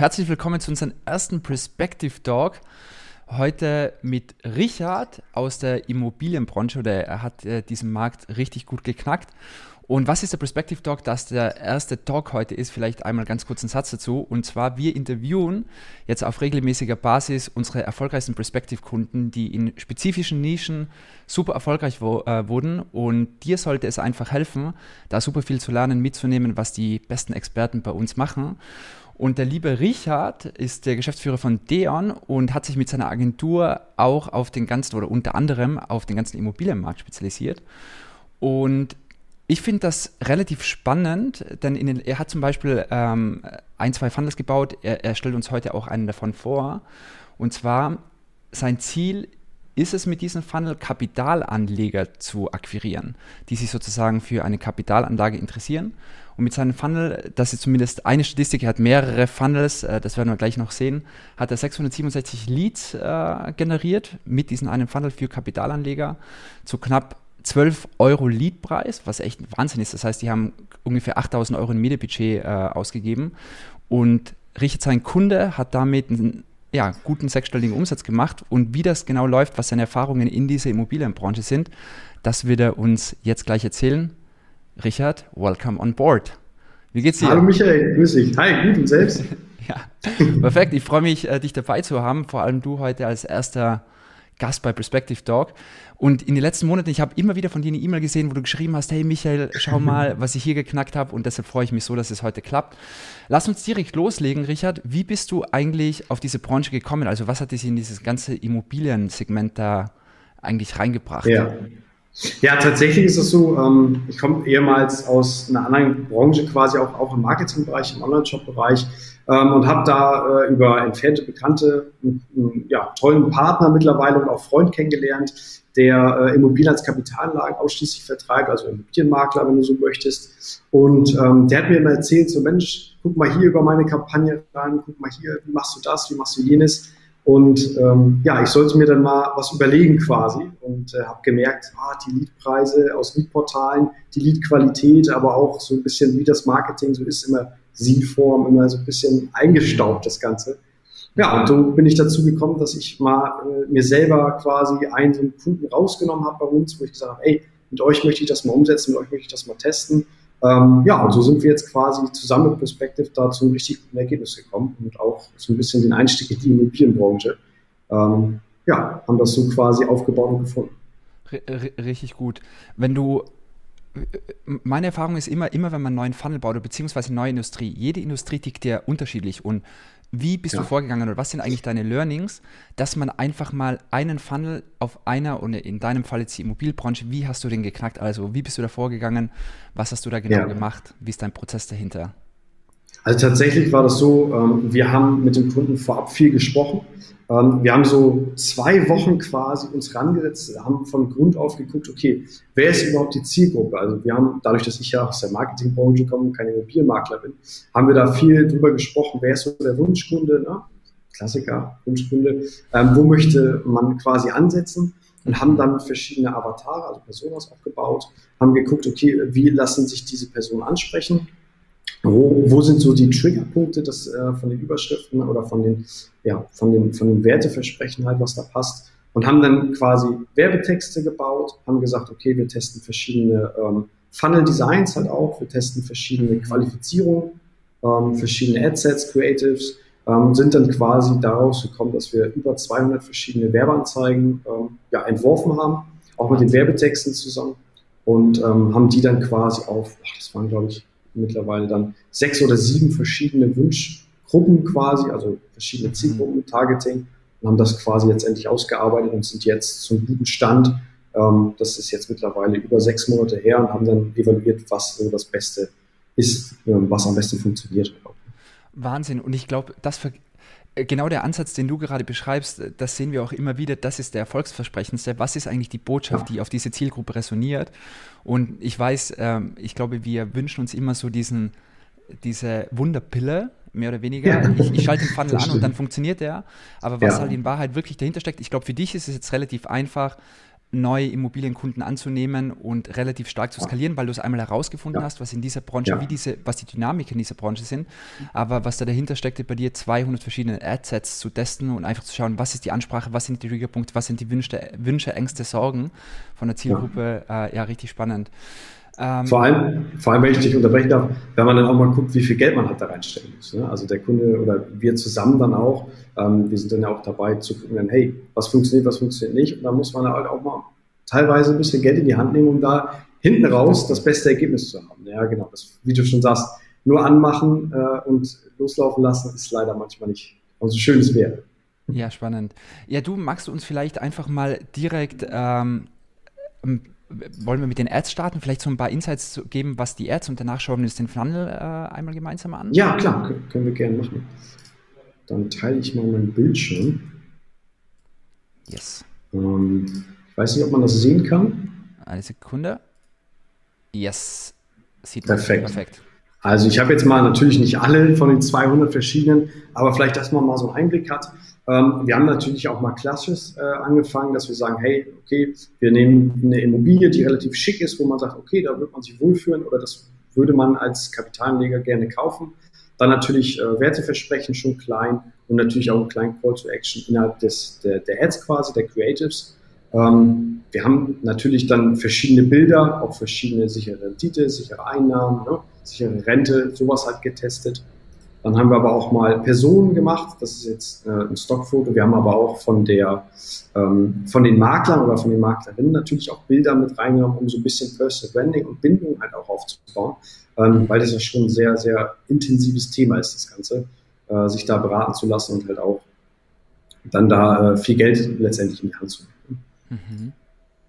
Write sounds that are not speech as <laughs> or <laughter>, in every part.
Herzlich willkommen zu unserem ersten Perspective Talk. Heute mit Richard aus der Immobilienbranche oder er hat äh, diesen Markt richtig gut geknackt. Und was ist der Perspective Talk? Das der erste Talk heute ist, vielleicht einmal ganz kurz einen Satz dazu. Und zwar, wir interviewen jetzt auf regelmäßiger Basis unsere erfolgreichsten Perspective-Kunden, die in spezifischen Nischen super erfolgreich wo, äh, wurden. Und dir sollte es einfach helfen, da super viel zu lernen, mitzunehmen, was die besten Experten bei uns machen. Und der liebe Richard ist der Geschäftsführer von Deon und hat sich mit seiner Agentur auch auf den ganzen oder unter anderem auf den ganzen Immobilienmarkt spezialisiert. Und ich finde das relativ spannend, denn den, er hat zum Beispiel ähm, ein, zwei Funnels gebaut. Er, er stellt uns heute auch einen davon vor. Und zwar sein Ziel ist es mit diesem Funnel Kapitalanleger zu akquirieren, die sich sozusagen für eine Kapitalanlage interessieren. Und mit seinem Funnel, das ist zumindest eine Statistik, er hat mehrere Funnels, äh, das werden wir gleich noch sehen, hat er 667 Leads äh, generiert mit diesem einen Funnel für Kapitalanleger zu knapp 12 Euro Leadpreis, was echt Wahnsinn ist. Das heißt, die haben ungefähr 8000 Euro in Medienbudget äh, ausgegeben und Richard, sein Kunde, hat damit einen ja, guten sechsstelligen Umsatz gemacht. Und wie das genau läuft, was seine Erfahrungen in dieser Immobilienbranche sind, das wird er uns jetzt gleich erzählen. Richard, welcome on board. Wie geht's dir? Hallo Michael, grüß dich. Hi, gut und selbst? <laughs> ja, perfekt. Ich freue mich, äh, dich dabei zu haben. Vor allem du heute als erster Gast bei Perspective Talk. Und in den letzten Monaten, ich habe immer wieder von dir eine E-Mail gesehen, wo du geschrieben hast, hey Michael, schau <laughs> mal, was ich hier geknackt habe. Und deshalb freue ich mich so, dass es heute klappt. Lass uns direkt loslegen, Richard. Wie bist du eigentlich auf diese Branche gekommen? Also was hat dich in dieses ganze Immobiliensegment da eigentlich reingebracht? Ja. Ja, tatsächlich ist es so, ähm, ich komme ehemals aus einer anderen Branche, quasi auch, auch im Marketingbereich, im Online-Shop-Bereich ähm, und habe da äh, über entfernte Bekannte einen, einen ja, tollen Partner mittlerweile und auch Freund kennengelernt, der äh, Immobilien als Kapitalanlagen ausschließlich vertreibt, also Immobilienmakler, wenn du so möchtest. Und ähm, der hat mir immer erzählt, so Mensch, guck mal hier über meine Kampagne rein, guck mal hier, wie machst du das, wie machst du jenes. Und ähm, ja, ich sollte mir dann mal was überlegen quasi und äh, habe gemerkt, ah, die Leadpreise aus Leadportalen, die Leadqualität, aber auch so ein bisschen wie das Marketing so ist, immer Sie-Form, immer so ein bisschen eingestaubt das Ganze. Ja, und so bin ich dazu gekommen, dass ich mal äh, mir selber quasi einen so einen Kunden rausgenommen habe bei uns, wo ich gesagt habe, ey, mit euch möchte ich das mal umsetzen, mit euch möchte ich das mal testen. Ähm, ja, und so sind wir jetzt quasi zusammen mit Perspective da zu einem richtig guten Ergebnis gekommen und auch so ein bisschen den Einstieg in die Immobilienbranche. Ähm, ja, haben das so quasi aufgebaut und gefunden. Richtig gut. Wenn du meine Erfahrung ist immer, immer wenn man einen neuen Funnel baut, oder beziehungsweise eine neue Industrie, jede Industrie tickt ja unterschiedlich. Und wie bist ja. du vorgegangen oder was sind eigentlich deine Learnings, dass man einfach mal einen Funnel auf einer und in deinem Fall jetzt die Immobilienbranche, wie hast du den geknackt? Also wie bist du da vorgegangen? Was hast du da genau ja. gemacht? Wie ist dein Prozess dahinter? Also tatsächlich war das so, ähm, wir haben mit dem Kunden vorab viel gesprochen. Ähm, wir haben so zwei Wochen quasi uns rangesetzt, haben von Grund auf geguckt, okay, wer ist überhaupt die Zielgruppe? Also wir haben, dadurch, dass ich ja aus der Marketingbranche komme und kein Immobilienmakler bin, haben wir da viel drüber gesprochen, wer ist so der Wunschkunde, ne? Klassiker, Wunschkunde, ähm, wo möchte man quasi ansetzen? und haben dann verschiedene Avatare, also Personas aufgebaut, haben geguckt, okay, wie lassen sich diese Personen ansprechen wo, wo sind so die Triggerpunkte des, äh, von den Überschriften oder von den, ja, von den, von den Werteversprechen halt, was da passt? Und haben dann quasi Werbetexte gebaut, haben gesagt, okay, wir testen verschiedene ähm, Funnel-Designs halt auch, wir testen verschiedene Qualifizierungen, ähm, verschiedene Adsets, Creatives, ähm, sind dann quasi daraus gekommen, dass wir über 200 verschiedene Werbeanzeigen ähm, ja, entworfen haben, auch mit den Werbetexten zusammen und ähm, haben die dann quasi auf, ach, das waren glaube ich mittlerweile dann sechs oder sieben verschiedene Wunschgruppen quasi, also verschiedene mhm. Zielgruppen, Targeting und haben das quasi letztendlich ausgearbeitet und sind jetzt zum guten Stand. Ähm, das ist jetzt mittlerweile über sechs Monate her und haben dann evaluiert, was so das Beste ist, ähm, was am besten funktioniert. Wahnsinn. Und ich glaube, das genau der Ansatz, den du gerade beschreibst, äh, das sehen wir auch immer wieder, das ist der erfolgsversprechendste. Was ist eigentlich die Botschaft, die auf diese Zielgruppe resoniert? Und ich weiß, ähm, ich glaube, wir wünschen uns immer so diesen, diese Wunderpille, mehr oder weniger. Ja. Ich, ich, schalte den Funnel an und dann funktioniert der. Aber was ja. halt in Wahrheit wirklich dahinter steckt, ich glaube, für dich ist es jetzt relativ einfach, neue Immobilienkunden anzunehmen und relativ stark zu skalieren, weil du es einmal herausgefunden ja. hast, was in dieser Branche, ja. wie diese, was die Dynamiken in dieser Branche sind, aber was da dahinter steckte, bei dir 200 verschiedene Adsets zu testen und einfach zu schauen, was ist die Ansprache, was sind die Triggerpunkte, was sind die Wünsche, Wünsche Ängste, Sorgen von der Zielgruppe, ja, äh, ja richtig spannend. Ähm, vor, allem, vor allem, wenn ich dich unterbrechen darf, wenn man dann auch mal guckt, wie viel Geld man halt da reinstellen muss. Ne? Also der Kunde oder wir zusammen dann auch, ähm, wir sind dann ja auch dabei zu gucken, hey, was funktioniert, was funktioniert nicht. Und da muss man halt auch mal teilweise ein bisschen Geld in die Hand nehmen, um da hinten raus das beste Ergebnis zu haben. Ja, genau. Das, wie du schon sagst, nur anmachen äh, und loslaufen lassen ist leider manchmal nicht so schön es wäre. Ja, spannend. Ja, du magst du uns vielleicht einfach mal direkt ähm, wollen wir mit den Ads starten? Vielleicht so ein paar Insights geben, was die Ads und danach schauen wir uns den Funnel äh, einmal gemeinsam an. Ja, klar, können wir gerne machen. Dann teile ich mal mein Bildschirm. Yes. Ähm, ich weiß nicht, ob man das sehen kann. Eine Sekunde. Yes. Sieht perfekt. perfekt. Also ich habe jetzt mal natürlich nicht alle von den 200 verschiedenen, aber vielleicht, dass man mal so einen Einblick hat. Ähm, wir haben natürlich auch mal klassisch äh, angefangen, dass wir sagen, hey, okay, wir nehmen eine Immobilie, die relativ schick ist, wo man sagt, okay, da wird man sich wohlfühlen oder das würde man als Kapitalanleger gerne kaufen. Dann natürlich äh, Werteversprechen schon klein und natürlich auch einen kleinen Call to Action innerhalb des, der, der Ads quasi, der Creatives. Ähm, wir haben natürlich dann verschiedene Bilder, auch verschiedene sichere Rendite, sichere Einnahmen, ne, sichere Rente, sowas halt getestet. Dann haben wir aber auch mal Personen gemacht. Das ist jetzt äh, ein Stockfoto. Wir haben aber auch von der, ähm, von den Maklern oder von den Maklerinnen natürlich auch Bilder mit reingenommen, um so ein bisschen Personal Branding und Bindung halt auch aufzubauen, ähm, weil das ja schon ein sehr, sehr intensives Thema ist, das Ganze, äh, sich da beraten zu lassen und halt auch dann da äh, viel Geld letztendlich in die Hand zu nehmen. Mhm.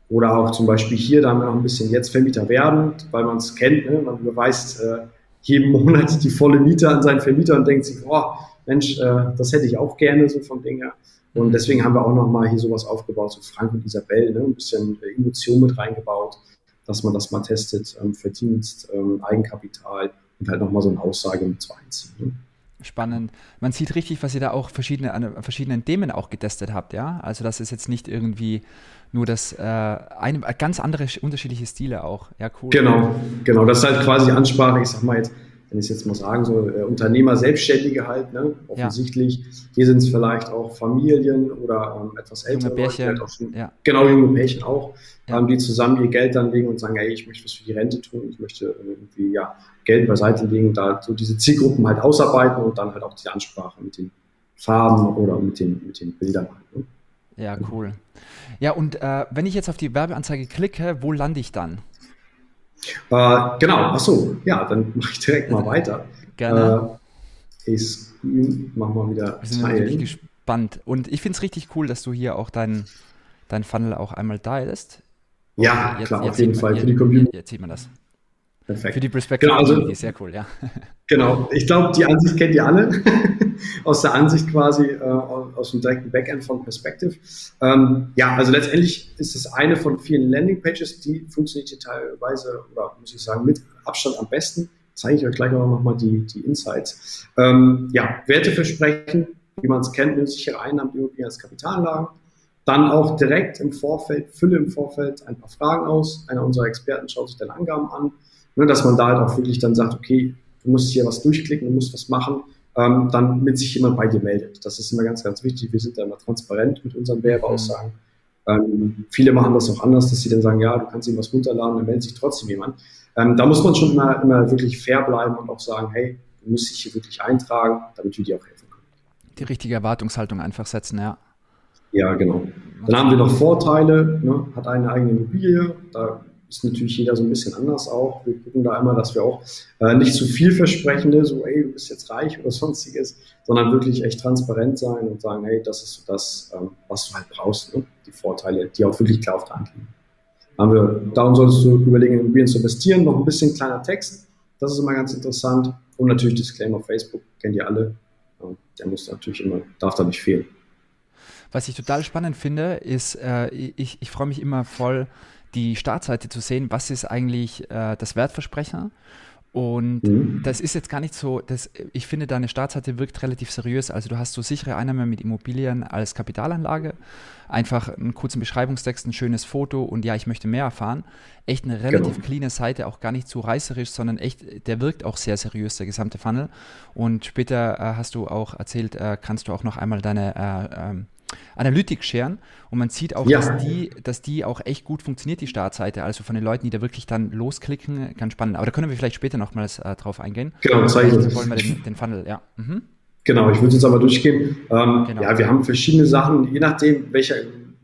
Oder auch zum Beispiel hier, da haben wir noch ein bisschen jetzt Vermieter werden, weil man es kennt, ne? man beweist, äh, jeden Monat die volle Miete an seinen Vermieter und denkt sich, oh, Mensch, äh, das hätte ich auch gerne so vom Ding her. Und mhm. deswegen haben wir auch nochmal hier sowas aufgebaut, so Frank und Isabel, ne? ein bisschen Emotion mit reingebaut, dass man das mal testet, ähm, Verdienst, ähm, Eigenkapital und halt nochmal so eine Aussage mit zu einziehen. Ne? Spannend. Man sieht richtig, was ihr da auch verschiedene, an verschiedenen Themen auch getestet habt, ja. Also das ist jetzt nicht irgendwie nur das äh, eine, ganz andere unterschiedliche Stile auch. Ja, cool. Genau, genau. Das ist halt quasi Ansprache, ich sag mal jetzt, wenn ich es jetzt mal sagen, so äh, Unternehmer, Selbstständige halt, ne? offensichtlich. Ja. Hier sind es vielleicht auch Familien oder ähm, etwas ältere junge Pärchen. Leute, schon, ja. genau junge Pärchen auch, ja. ähm, die zusammen ihr Geld dann legen und sagen, hey, ich möchte was für die Rente tun, ich möchte irgendwie ja Geld beiseite legen, da so diese Zielgruppen halt ausarbeiten und dann halt auch die Ansprache mit den Farben oder mit den, mit den Bildern halt. Ne? Ja, cool. Ja, und äh, wenn ich jetzt auf die Werbeanzeige klicke, wo lande ich dann? Äh, genau, achso, ja, dann <laughs> mache ich direkt mal weiter. Gerne. Äh, ich mach mal wieder Wir sind teilen. gespannt. Und ich finde es richtig cool, dass du hier auch deinen dein Funnel auch einmal teilst. Ja, jetzt, klar, jetzt auf jeden Fall. Für die Community. Jetzt sieht man das. Perfekt. Für die Perspektive genau, also, sehr cool, ja. <laughs> Genau, ich glaube, die Ansicht kennt ihr alle. <laughs> aus der Ansicht quasi, äh, aus dem direkten Backend von Perspective. Ähm, ja, also letztendlich ist es eine von vielen Landingpages, die funktioniert teilweise, oder muss ich sagen, mit Abstand am besten. Zeige ich euch gleich auch nochmal die, die Insights. Ähm, ja, Werteversprechen, wie man es kennt, sichere Einnahmen, Immobilien als Kapitalanlagen. Dann auch direkt im Vorfeld, fülle im Vorfeld ein paar Fragen aus. Einer unserer Experten schaut sich deine Angaben an Ne, dass man da halt auch wirklich dann sagt, okay, du musst hier was durchklicken, du musst was machen, ähm, dann mit sich jemand bei dir meldet. Das ist immer ganz, ganz wichtig. Wir sind da immer transparent mit unseren Werbeaussagen. Mhm. Ähm, viele machen das auch anders, dass sie dann sagen, ja, du kannst ihm was runterladen, dann meldet sich trotzdem jemand. Ähm, da muss man schon immer, immer wirklich fair bleiben und auch sagen, hey, du musst dich hier wirklich eintragen, damit wir dir auch helfen können. Die richtige Erwartungshaltung einfach setzen, ja. Ja, genau. Dann haben wir noch Vorteile, ne? hat eine eigene Immobilie, da ist natürlich jeder so ein bisschen anders auch. Wir gucken da immer, dass wir auch äh, nicht zu viel versprechende, so, ey, du bist jetzt reich oder sonstiges, sondern wirklich echt transparent sein und sagen, hey, das ist so das, ähm, was du halt brauchst, ne? die Vorteile, die auch wirklich klar auf der Hand liegen. Haben wir, darum solltest du überlegen, in Immobilien zu investieren. Noch ein bisschen kleiner Text, das ist immer ganz interessant. Und natürlich Disclaimer auf Facebook, kennt ihr alle. Der muss natürlich immer, darf da nicht fehlen. Was ich total spannend finde, ist, äh, ich, ich freue mich immer voll, die Startseite zu sehen, was ist eigentlich äh, das Wertversprechen Und mhm. das ist jetzt gar nicht so, das, ich finde, deine Startseite wirkt relativ seriös. Also du hast so sichere Einnahme mit Immobilien als Kapitalanlage, einfach einen kurzen Beschreibungstext, ein schönes Foto und ja, ich möchte mehr erfahren. Echt eine relativ genau. cleane Seite, auch gar nicht so reißerisch, sondern echt, der wirkt auch sehr seriös, der gesamte Funnel. Und später äh, hast du auch erzählt, äh, kannst du auch noch einmal deine äh, Analytics scheren und man sieht auch, ja. dass, die, dass die auch echt gut funktioniert, die Startseite. Also von den Leuten, die da wirklich dann losklicken, ganz spannend. Aber da können wir vielleicht später nochmals äh, drauf eingehen. Genau, zeige ich. wollen wir den, den Funnel, ja. Mhm. Genau, ich würde jetzt aber durchgehen. Ähm, genau. Ja, wir haben verschiedene Sachen, je nachdem, welcher,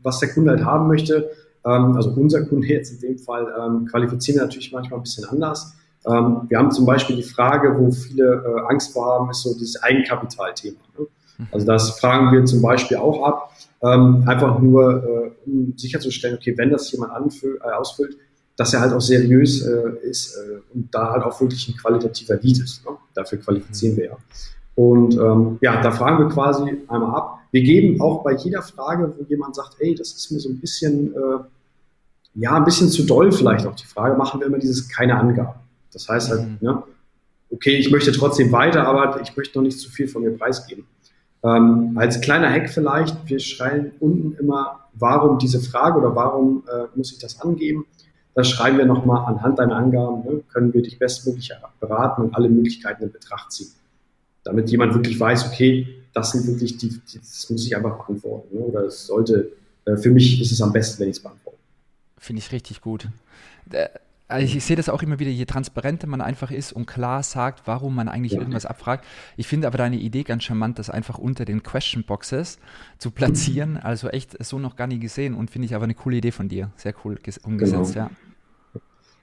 was der Kunde halt haben möchte. Ähm, also unser Kunde jetzt in dem Fall ähm, qualifizieren wir natürlich manchmal ein bisschen anders. Ähm, wir haben zum Beispiel die Frage, wo viele äh, Angst vor haben, ist so dieses Eigenkapitalthema. Ne? Also das fragen wir zum Beispiel auch ab, ähm, einfach nur, äh, um sicherzustellen, okay, wenn das jemand anfüll, äh, ausfüllt, dass er halt auch seriös äh, ist äh, und da halt auch wirklich ein qualitativer Lead ist. Ne? Dafür qualifizieren wir ja. Und ähm, ja, da fragen wir quasi einmal ab. Wir geben auch bei jeder Frage, wo jemand sagt, ey, das ist mir so ein bisschen, äh, ja, ein bisschen zu doll vielleicht auch die Frage, machen wir immer dieses keine Angaben. Das heißt halt, mhm. ne, okay, ich möchte trotzdem weiter, aber ich möchte noch nicht zu viel von mir preisgeben. Ähm, als kleiner Hack vielleicht, wir schreiben unten immer, warum diese Frage oder warum äh, muss ich das angeben. Da schreiben wir nochmal anhand deiner Angaben, ne, können wir dich bestmöglich beraten und alle Möglichkeiten in Betracht ziehen. Damit jemand wirklich weiß, okay, das sind wirklich die, die das muss ich einfach beantworten. Ne, oder es sollte, äh, für mich ist es am besten, wenn ich es beantworte. Finde ich richtig gut. Also ich, ich sehe das auch immer wieder, je transparenter man einfach ist und klar sagt, warum man eigentlich ja. irgendwas abfragt. Ich finde aber deine Idee ganz charmant, das einfach unter den Question Boxes zu platzieren. Also echt so noch gar nie gesehen und finde ich aber eine coole Idee von dir. Sehr cool umgesetzt, genau. ja.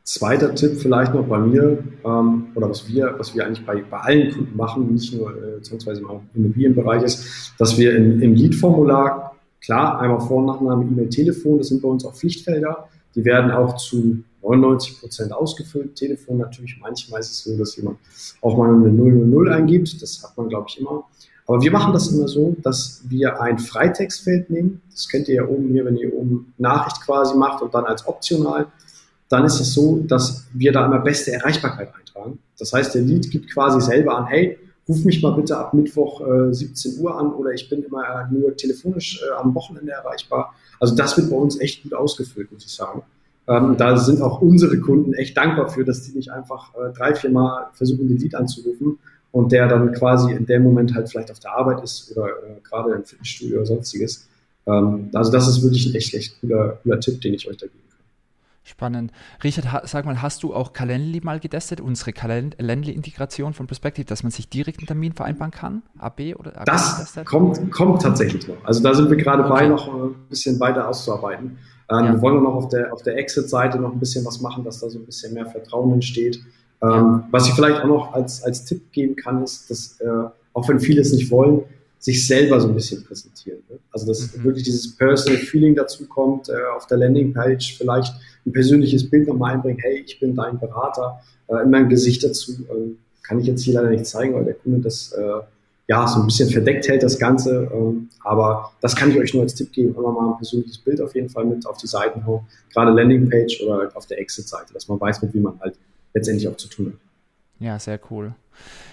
Zweiter Tipp vielleicht noch bei mir, ähm, oder was wir, was wir eigentlich bei, bei allen Kunden machen, nicht nur äh, beziehungsweise im Immobilienbereich ist, dass wir im, im Lead-Formular, klar, einmal Vor- und Nachname, E-Mail, Telefon, das sind bei uns auch Pflichtfelder, die werden auch zu 99 Prozent ausgefüllt. Telefon natürlich, manchmal ist es so, dass jemand auch mal eine 000 eingibt. Das hat man, glaube ich, immer. Aber wir machen das immer so, dass wir ein Freitextfeld nehmen. Das kennt ihr ja oben hier, wenn ihr oben Nachricht quasi macht und dann als optional. Dann ist es so, dass wir da immer beste Erreichbarkeit eintragen. Das heißt, der Lead gibt quasi selber an, hey, ruf mich mal bitte ab Mittwoch äh, 17 Uhr an oder ich bin immer nur telefonisch äh, am Wochenende erreichbar. Also das wird bei uns echt gut ausgefüllt, muss ich sagen. Ähm, da sind auch unsere Kunden echt dankbar für, dass die nicht einfach äh, drei, vier Mal versuchen, den Lied anzurufen und der dann quasi in dem Moment halt vielleicht auf der Arbeit ist oder äh, gerade im Fitnessstudio oder sonstiges. Ähm, also das ist wirklich ein echt, echt cooler, cooler Tipp, den ich euch da geben kann. Spannend. Richard, sag mal, hast du auch Calendly mal getestet, unsere Calendly-Integration von Perspective, dass man sich direkt einen Termin vereinbaren kann? AB oder AB Das kommt, kommt tatsächlich noch. Also da sind wir gerade okay. bei, noch ein bisschen weiter auszuarbeiten. Ähm, ja. Wir wollen noch auf der, auf der Exit-Seite noch ein bisschen was machen, dass da so ein bisschen mehr Vertrauen entsteht. Ähm, ja. Was ich vielleicht auch noch als, als Tipp geben kann, ist, dass, äh, auch wenn viele es nicht wollen, sich selber so ein bisschen präsentieren. Ne? Also, dass mhm. wirklich dieses Personal Feeling dazu kommt, äh, auf der Landingpage vielleicht ein persönliches Bild nochmal einbringen, hey, ich bin dein Berater, äh, immer ein Gesicht dazu. Äh, kann ich jetzt hier leider nicht zeigen, weil der Kunde das äh, ja, so ein bisschen verdeckt hält das Ganze. Ähm, aber das kann ich euch nur als Tipp geben. Immer mal ein persönliches Bild auf jeden Fall mit auf die Seiten hoch. Gerade Landingpage oder halt auf der Exit-Seite, dass man weiß, mit wie man halt letztendlich auch zu tun hat. Ja, sehr cool.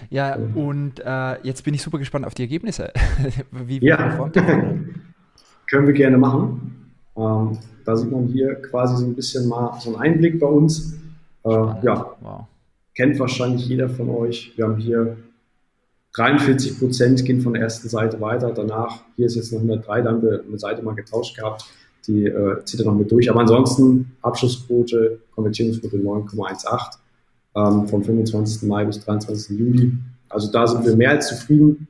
Ja, mhm. und äh, jetzt bin ich super gespannt auf die Ergebnisse. <laughs> wie, wie ja. performt <laughs> Können wir gerne machen. Ähm, da sieht man hier quasi so ein bisschen mal so einen Einblick bei uns. Äh, ja, wow. kennt wahrscheinlich jeder von euch. Wir haben hier 43 Prozent gehen von der ersten Seite weiter. Danach, hier ist jetzt noch 103, da haben wir eine Seite mal getauscht gehabt. Die äh, zieht er noch mit durch. Aber ansonsten Abschlussquote, Konvertierungsquote 9,18 ähm, vom 25. Mai bis 23. Juli. Also da sind wir mehr als zufrieden.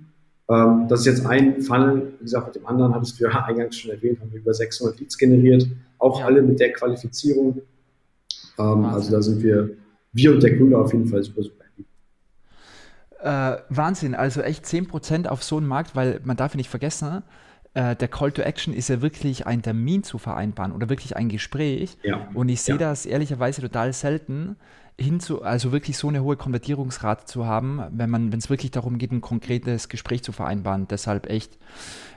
Ähm, das ist jetzt ein Funnel. Wie gesagt, mit dem anderen hattest du ja <laughs> eingangs schon erwähnt, haben wir über 600 Leads generiert. Auch alle mit der Qualifizierung. Ähm, also da sind wir, wir und der Kunde auf jeden Fall super, super äh, Wahnsinn, also echt 10% auf so einen Markt, weil man darf ja nicht vergessen, äh, der Call to Action ist ja wirklich ein Termin zu vereinbaren oder wirklich ein Gespräch. Ja. Und ich sehe ja. das ehrlicherweise total selten. Hinzu, also wirklich so eine hohe Konvertierungsrate zu haben, wenn man, wenn es wirklich darum geht, ein konkretes Gespräch zu vereinbaren. Deshalb echt,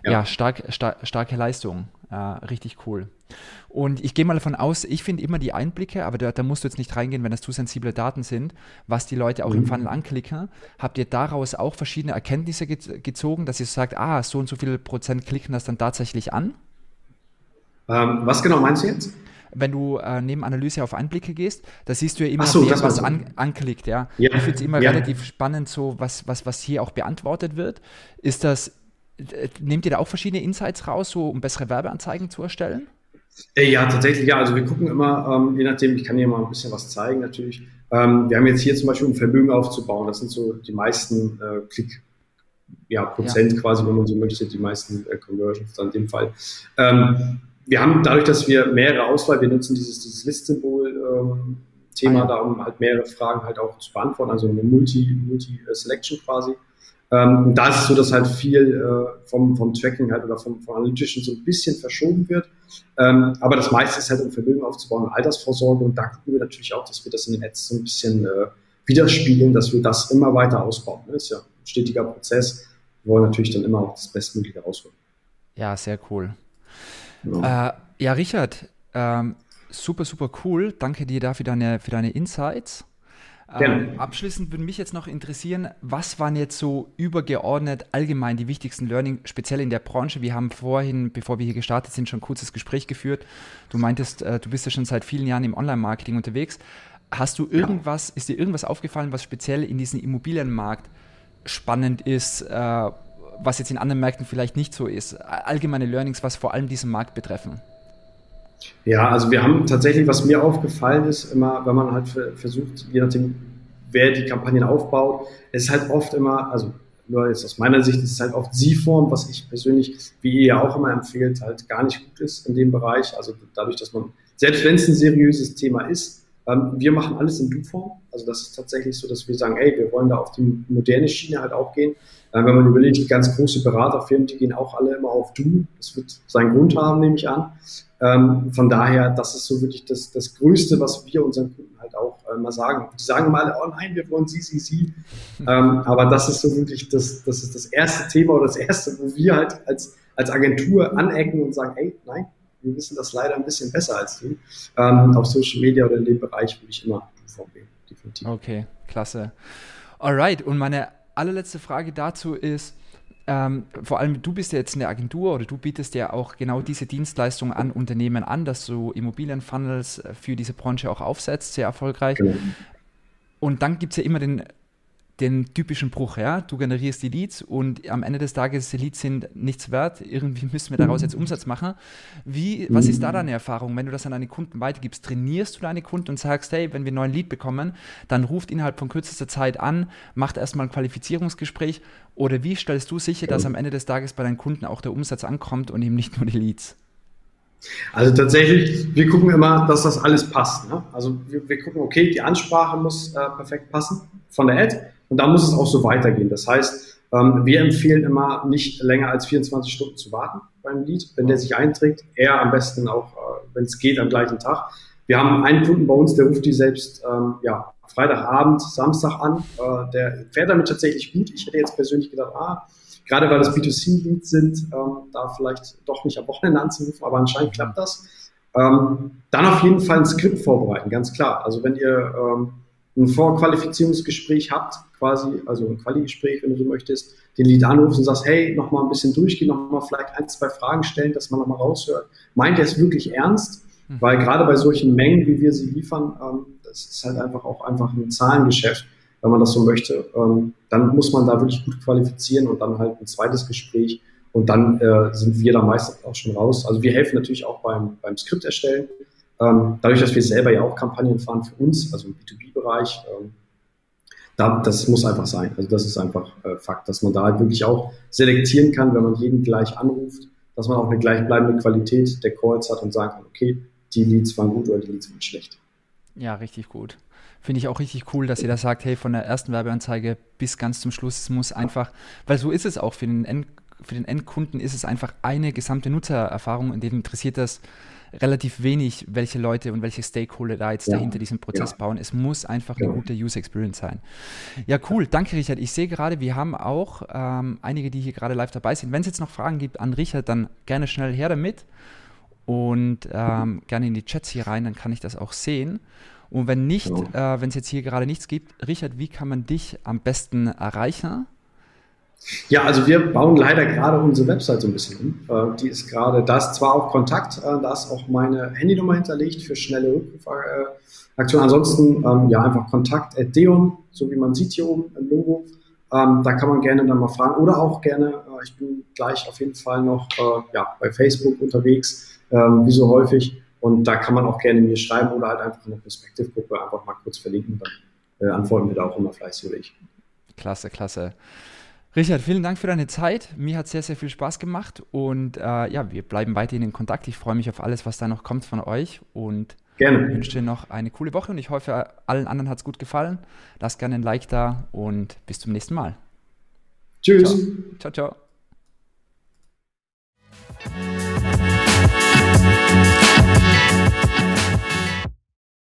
ja, ja stark, star starke Leistung. Ja, richtig cool. Und ich gehe mal davon aus, ich finde immer die Einblicke, aber da, da, musst du jetzt nicht reingehen, wenn das zu sensible Daten sind, was die Leute auch mhm. im Funnel anklicken. Habt ihr daraus auch verschiedene Erkenntnisse ge gezogen, dass ihr sagt, ah, so und so viele Prozent klicken das dann tatsächlich an? Ähm, was genau meinst du jetzt? Wenn du äh, neben Analyse auf Einblicke gehst, da siehst du ja immer, so, wer was an, anklickt. Ja? ja. Ich finde es immer ja. relativ spannend, so was, was, was hier auch beantwortet wird. Ist das, äh, nehmt ihr da auch verschiedene Insights raus, so um bessere Werbeanzeigen zu erstellen? Äh, ja, tatsächlich, ja. Also wir gucken immer, ähm, je nachdem, ich kann hier mal ein bisschen was zeigen natürlich. Ähm, wir haben jetzt hier zum Beispiel, um Vermögen aufzubauen, das sind so die meisten äh, Klick, ja, Prozent ja. quasi, wenn man so möchte, die meisten äh, Conversions dann in dem Fall. Ähm, wir haben dadurch, dass wir mehrere Auswahl, wir nutzen dieses, dieses List-Symbol-Thema ähm, ah, ja. da, um halt mehrere Fragen halt auch zu beantworten, also eine Multi-Selection Multi quasi. Ähm, und da ist es so, dass halt viel äh, vom, vom Tracking halt oder vom, vom Analytischen so ein bisschen verschoben wird. Ähm, aber das meiste ist halt, um Vermögen aufzubauen und Altersvorsorge. Und da gucken wir natürlich auch, dass wir das in den Ads so ein bisschen äh, widerspiegeln, dass wir das immer weiter ausbauen. Das ist ja ein stetiger Prozess. Wir wollen natürlich dann immer auch das Bestmögliche rausholen. Ja, sehr cool. Äh, ja, Richard, ähm, super, super cool. Danke dir dafür deine, für deine Insights. Ähm, abschließend würde mich jetzt noch interessieren, was waren jetzt so übergeordnet allgemein die wichtigsten Learning, speziell in der Branche? Wir haben vorhin, bevor wir hier gestartet sind, schon ein kurzes Gespräch geführt. Du meintest, äh, du bist ja schon seit vielen Jahren im Online-Marketing unterwegs. Hast du irgendwas, ist dir irgendwas aufgefallen, was speziell in diesem Immobilienmarkt spannend ist, äh, was jetzt in anderen Märkten vielleicht nicht so ist? Allgemeine Learnings, was vor allem diesen Markt betreffen? Ja, also wir haben tatsächlich, was mir aufgefallen ist, immer, wenn man halt versucht, je nachdem, wer die Kampagnen aufbaut, es ist halt oft immer, also nur jetzt aus meiner Sicht, ist es halt oft Sie-Form, was ich persönlich, wie ihr ja auch immer empfehlt, halt gar nicht gut ist in dem Bereich. Also dadurch, dass man, selbst wenn es ein seriöses Thema ist, ähm, wir machen alles in Du-Form. Also das ist tatsächlich so, dass wir sagen, ey, wir wollen da auf die moderne Schiene halt auch gehen. Äh, wenn man überlegt, die ganz große Beraterfirmen, die gehen auch alle immer auf Du. Das wird seinen Grund haben, nehme ich an. Ähm, von daher, das ist so wirklich das, das Größte, was wir unseren Kunden halt auch äh, mal sagen. Die sagen alle, oh nein, wir wollen sie, sie, sie. <laughs> Ähm, aber das ist so wirklich das, das ist das erste Thema oder das erste, wo wir halt als, als Agentur anecken und sagen, ey, nein, wir wissen das leider ein bisschen besser als du. Ähm, auf Social Media oder in dem Bereich würde ich immer vorgehen, definitiv. Okay, klasse. Alright, und meine allerletzte Frage dazu ist, ähm, vor allem du bist ja jetzt eine Agentur oder du bietest ja auch genau diese Dienstleistung an Unternehmen an, dass du Immobilienfunnels für diese Branche auch aufsetzt, sehr erfolgreich. Genau. Und dann gibt es ja immer den den typischen Bruch, ja, du generierst die Leads und am Ende des Tages die Leads sind nichts wert, irgendwie <laughs> müssen wir daraus jetzt Umsatz machen. Wie, was ist da deine Erfahrung, wenn du das an deine Kunden weitergibst? Trainierst du deine Kunden und sagst, hey, wenn wir einen neuen Lead bekommen, dann ruft innerhalb von kürzester Zeit an, macht erstmal ein Qualifizierungsgespräch oder wie stellst du sicher, dass am Ende des Tages bei deinen Kunden auch der Umsatz ankommt und eben nicht nur die Leads? Also tatsächlich, wir gucken immer, dass das alles passt. Ne? Also wir, wir, gucken, okay, die Ansprache muss äh, perfekt passen von der Ad und dann muss es auch so weitergehen. Das heißt, ähm, wir empfehlen immer nicht länger als 24 Stunden zu warten beim Lied, wenn der sich einträgt. Eher am besten auch, äh, wenn es geht, am gleichen Tag. Wir haben einen Kunden bei uns, der ruft die selbst ähm, ja, Freitagabend, Samstag an. Äh, der fährt damit tatsächlich gut. Ich hätte jetzt persönlich gedacht, ah, gerade weil das B2C-Leads sind, ähm, da vielleicht doch nicht am Wochenende anzurufen, aber anscheinend klappt das. Ähm, dann auf jeden Fall ein Skript vorbereiten, ganz klar. Also wenn ihr ähm, ein Vorqualifizierungsgespräch habt, quasi, also ein Quali-Gespräch, wenn du so möchtest, den Lead anrufst und sagst, hey, nochmal ein bisschen durchgehen, nochmal vielleicht ein, zwei Fragen stellen, dass man nochmal raushört. Meint er es wirklich ernst? Mhm. Weil gerade bei solchen Mengen, wie wir sie liefern, ähm, das ist halt einfach auch einfach ein Zahlengeschäft, wenn man das so möchte. Ähm, dann muss man da wirklich gut qualifizieren und dann halt ein zweites Gespräch und dann äh, sind wir da meistens auch schon raus. Also wir helfen natürlich auch beim, beim Skript erstellen. Ähm, dadurch, dass wir selber ja auch Kampagnen fahren für uns, also im B2B-Bereich, ähm, da, das muss einfach sein. Also das ist einfach äh, Fakt, dass man da halt wirklich auch selektieren kann, wenn man jeden gleich anruft, dass man auch eine gleichbleibende Qualität der Calls hat und sagen kann, okay, die Leads waren gut oder die Leads waren schlecht. Ja, richtig gut. Finde ich auch richtig cool, dass ihr da sagt, hey, von der ersten Werbeanzeige bis ganz zum Schluss, muss einfach, weil so ist es auch für den, End, für den Endkunden, ist es einfach eine gesamte Nutzererfahrung, in dem interessiert das, relativ wenig, welche Leute und welche Stakeholder da jetzt ja. dahinter diesen Prozess ja. bauen. Es muss einfach eine gute User Experience sein. Ja, cool. Danke, Richard. Ich sehe gerade, wir haben auch ähm, einige, die hier gerade live dabei sind. Wenn es jetzt noch Fragen gibt an Richard, dann gerne schnell her damit und ähm, gerne in die Chats hier rein, dann kann ich das auch sehen. Und wenn nicht, äh, wenn es jetzt hier gerade nichts gibt, Richard, wie kann man dich am besten erreichen? Ja, also wir bauen leider gerade unsere Website so ein bisschen um. Äh, die ist gerade, da ist zwar auch Kontakt, äh, da ist auch meine Handynummer hinterlegt für schnelle Rückrufaktionen. Ansonsten ähm, ja einfach Kontakt at Deon, so wie man sieht hier oben im Logo. Ähm, da kann man gerne dann mal fragen oder auch gerne, äh, ich bin gleich auf jeden Fall noch ja, bei Facebook unterwegs, ähm, wie so häufig. Und da kann man auch gerne mir schreiben oder halt einfach in der Perspektivgruppe einfach mal kurz verlinken. Dann antworten wir da auch immer fleißig. Klasse, klasse. Richard, vielen Dank für deine Zeit. Mir hat sehr, sehr viel Spaß gemacht und äh, ja, wir bleiben weiterhin in Kontakt. Ich freue mich auf alles, was da noch kommt von euch und gerne. wünsche dir noch eine coole Woche und ich hoffe, allen anderen hat es gut gefallen. Lass gerne ein Like da und bis zum nächsten Mal. Tschüss. ciao. ciao. ciao.